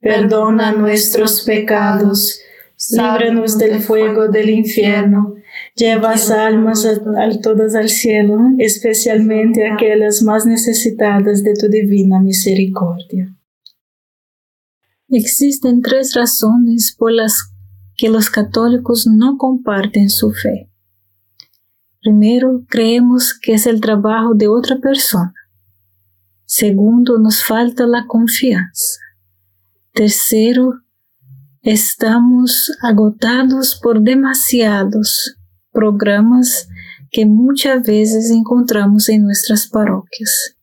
perdona nuestros pecados, líbranos del fuego del infierno, lleva almas a, todas al cielo, especialmente aquellas más necesitadas de tu divina misericordia. Existen tres razones por las que los católicos no comparten su fe. Primero, creemos que es el trabajo de otra persona. Segundo, nos falta la confianza. Tercero, estamos agotados por demasiados programas que muchas veces encontramos en nuestras parroquias.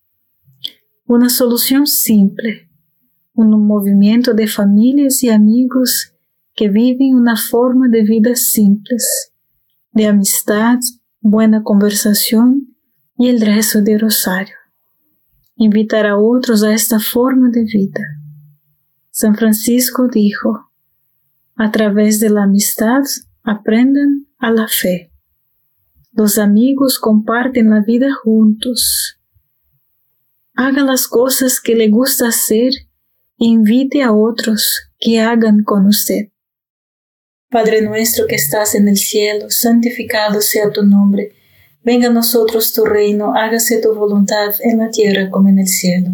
Una solución simple, un movimiento de familias y amigos que viven una forma de vida simples, de amistad, buena conversación y el rezo de rosario. Invitar a otros a esta forma de vida San Francisco dijo, a través de la amistad aprendan a la fe. Los amigos comparten la vida juntos. Haga las cosas que le gusta hacer e invite a otros que hagan con usted. Padre nuestro que estás en el cielo, santificado sea tu nombre. Venga a nosotros tu reino, hágase tu voluntad en la tierra como en el cielo.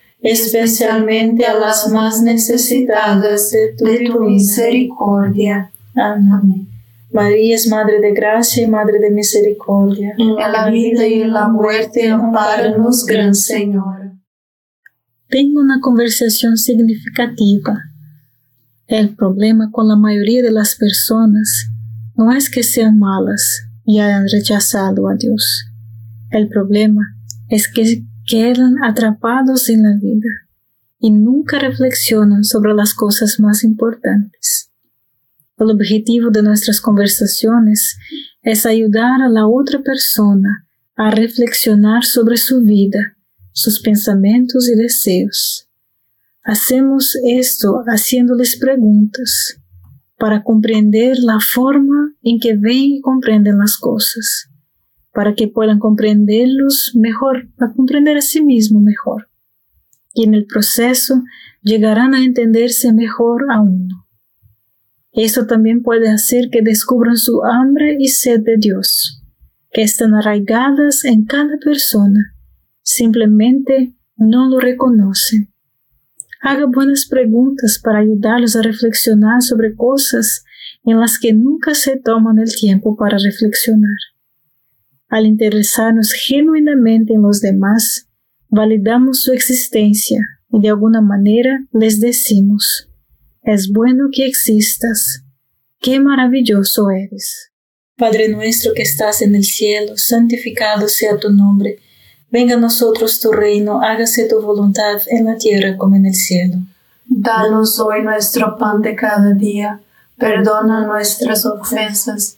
especialmente a las más necesitadas de tu, misericordia. Amén. María es Madre de Gracia y Madre de Misericordia. En la vida y en la muerte, amparanos, Gran Señor. Tengo una conversación significativa. El problema con la mayoría de las personas no es que sean malas y hayan rechazado a Dios. El problema es que quedan atrapados en la vida y nunca reflexionan sobre las cosas más importantes. El objetivo de nuestras conversaciones es ayudar a la otra persona a reflexionar sobre su vida, sus pensamientos y deseos. Hacemos esto haciéndoles preguntas para comprender la forma en que ven y comprenden las cosas, para que puedan comprenderlos mejor, para comprender a sí mismo mejor. Y en el proceso llegarán a entenderse mejor a uno. Esto también puede hacer que descubran su hambre y sed de Dios, que están arraigadas en cada persona, simplemente no lo reconocen. Haga buenas preguntas para ayudarlos a reflexionar sobre cosas en las que nunca se toman el tiempo para reflexionar. Al interesarnos genuinamente en los demás, validamos su existencia y de alguna manera les decimos, es bueno que existas. qué maravilloso eres. Padre nuestro que estás en el cielo, santificado sea tu nombre. Venga a nosotros tu reino, hágase tu voluntad en la tierra como en el cielo. Danos hoy nuestro pan de cada día, perdona nuestras ofensas,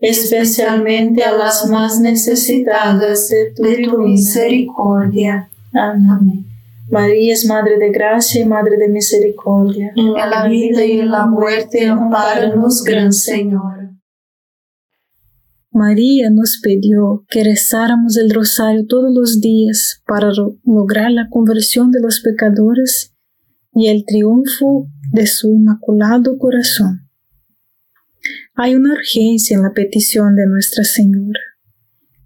especialmente a las más necesitadas de tu, misericordia. Amén. María es Madre de Gracia y Madre de Misericordia. En la vida y en la muerte, amparanos, Gran Señor. María nos pidió que rezáramos el rosario todos los días para lograr la conversión de los pecadores y el triunfo de su inmaculado corazón. Hay una urgencia en la petición de Nuestra Señora.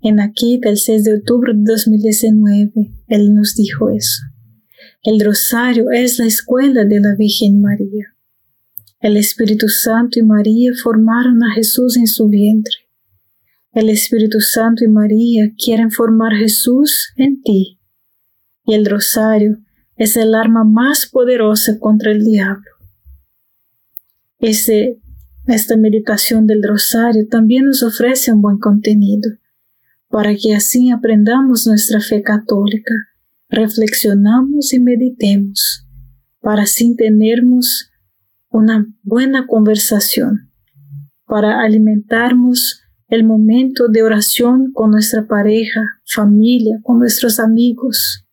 En aquí del 6 de octubre de 2019, Él nos dijo eso. El rosario es la escuela de la Virgen María. El Espíritu Santo y María formaron a Jesús en su vientre. El Espíritu Santo y María quieren formar Jesús en ti. Y el rosario es el arma más poderosa contra el diablo. Ese esta meditación del rosario también nos ofrece un buen contenido, para que así aprendamos nuestra fe católica, reflexionamos y meditemos para así tenermos una buena conversación, para alimentarnos el momento de oración con nuestra pareja, familia, con nuestros amigos.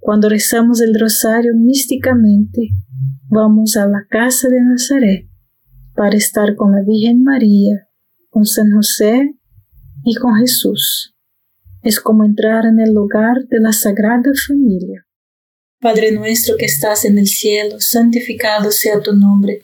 Cuando rezamos el rosario místicamente, vamos a la casa de Nazaret para estar con la Virgen María, con San José y con Jesús. Es como entrar en el hogar de la Sagrada Familia. Padre nuestro que estás en el cielo, santificado sea tu nombre.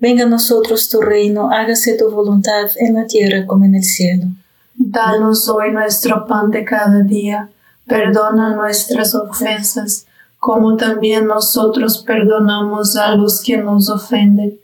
Venga a nosotros tu reino, hágase tu voluntad en la tierra como en el cielo. Danos hoy nuestro pan de cada día, perdona nuestras ofensas, como también nosotros perdonamos a los que nos ofenden.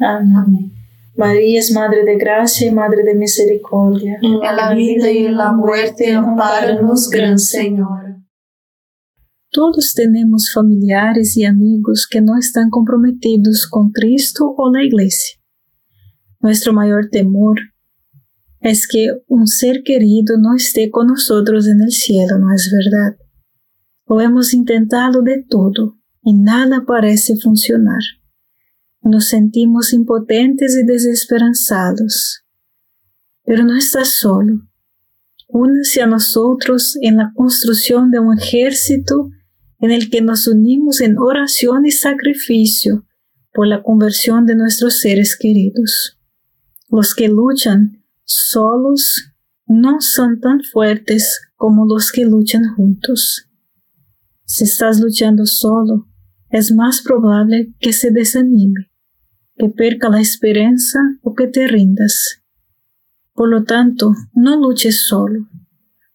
Amén. María es Madre de Gracia y Madre de Misericordia. En la vida y en la muerte, amparanos, Gran Señor. Todos tenemos familiares y amigos que no están comprometidos con Cristo o la Iglesia. Nuestro mayor temor es que un ser querido no esté con nosotros en el cielo, ¿no es verdad? Lo hemos intentado de todo y nada parece funcionar. Nos sentimos impotentes y desesperanzados. Pero no estás solo. Únase a nosotros en la construcción de un ejército en el que nos unimos en oración y sacrificio por la conversión de nuestros seres queridos. Los que luchan solos no son tan fuertes como los que luchan juntos. Si estás luchando solo, es más probable que se desanime, que perca la esperanza o que te rindas. Por lo tanto, no luches solo.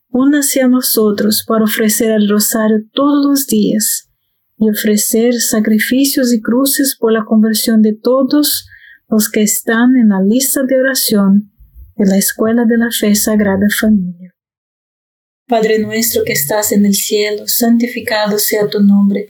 Únase a nosotros para ofrecer el rosario todos los días y ofrecer sacrificios y cruces por la conversión de todos los que están en la lista de oración de la Escuela de la Fe Sagrada Familia. Padre nuestro que estás en el cielo, santificado sea tu nombre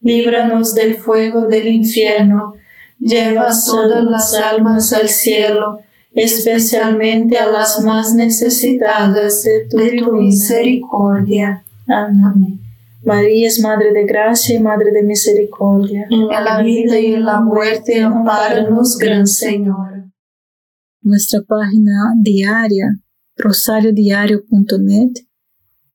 líbranos del fuego del infierno, lleva todas las almas al cielo, especialmente a las más necesitadas de tu, misericordia. Amén. María es Madre de Gracia y Madre de Misericordia. En la vida y en la muerte, amparanos, Gran Señor. nuestra página diaria, rosariodiario.net,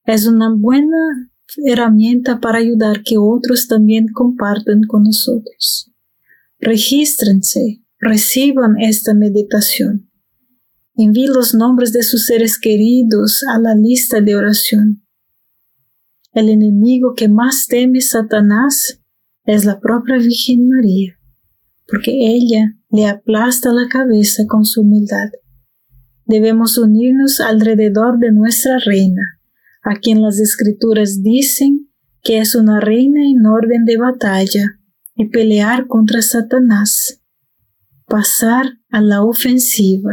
es una buena herramienta para ayudar que otros también compartan con nosotros. Regístrense, reciban esta meditación. Envíe los nombres de sus seres queridos a la lista de oración. El enemigo que más teme Satanás es la propia Virgen María, porque ella le aplasta la cabeza con su humildad. Debemos unirnos alrededor de nuestra reina, a quien las escrituras dicen que es una reina en orden de batalla, y pelear contra Satanás, pasar a la ofensiva.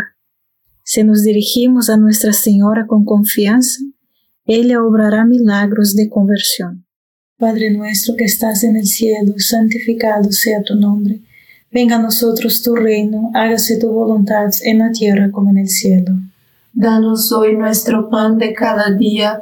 Si nos dirigimos a Nuestra Señora con confianza, ella obrará milagros de conversión. Padre nuestro que estás en el cielo, santificado sea tu nombre. Venga a nosotros tu reino, hágase tu voluntad en la tierra como en el cielo. Danos hoy nuestro pan de cada día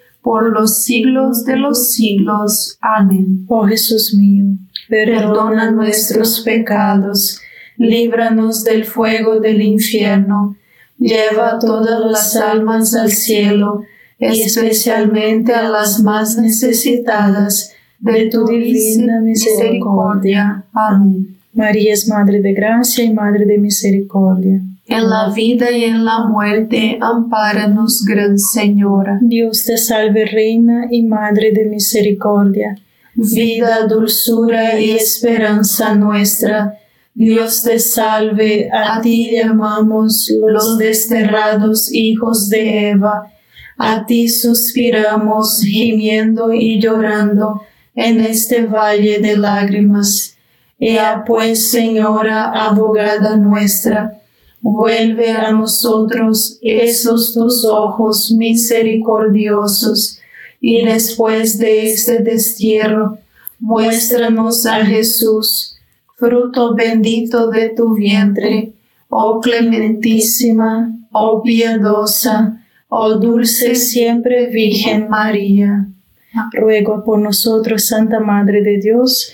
por los siglos de los siglos. Amén. Oh Jesús mío, perdona nuestros pecados, líbranos del fuego del infierno, lleva todas las almas al cielo, especialmente a las más necesitadas de tu divina misericordia. Amén. María es Madre de Gracia y Madre de Misericordia. En la vida y en la muerte, ampáranos, Gran Señora. Dios te salve, Reina y Madre de Misericordia. Vida, dulzura y esperanza nuestra. Dios te salve, a ti llamamos los desterrados hijos de Eva. A ti suspiramos, gimiendo y llorando en este valle de lágrimas. Ea pues, Señora, abogada nuestra, vuelve a nosotros esos tus ojos misericordiosos, y después de este destierro, muéstranos a Jesús, fruto bendito de tu vientre, oh clementísima, oh piadosa, oh dulce siempre Virgen María. Ruego por nosotros, Santa Madre de Dios,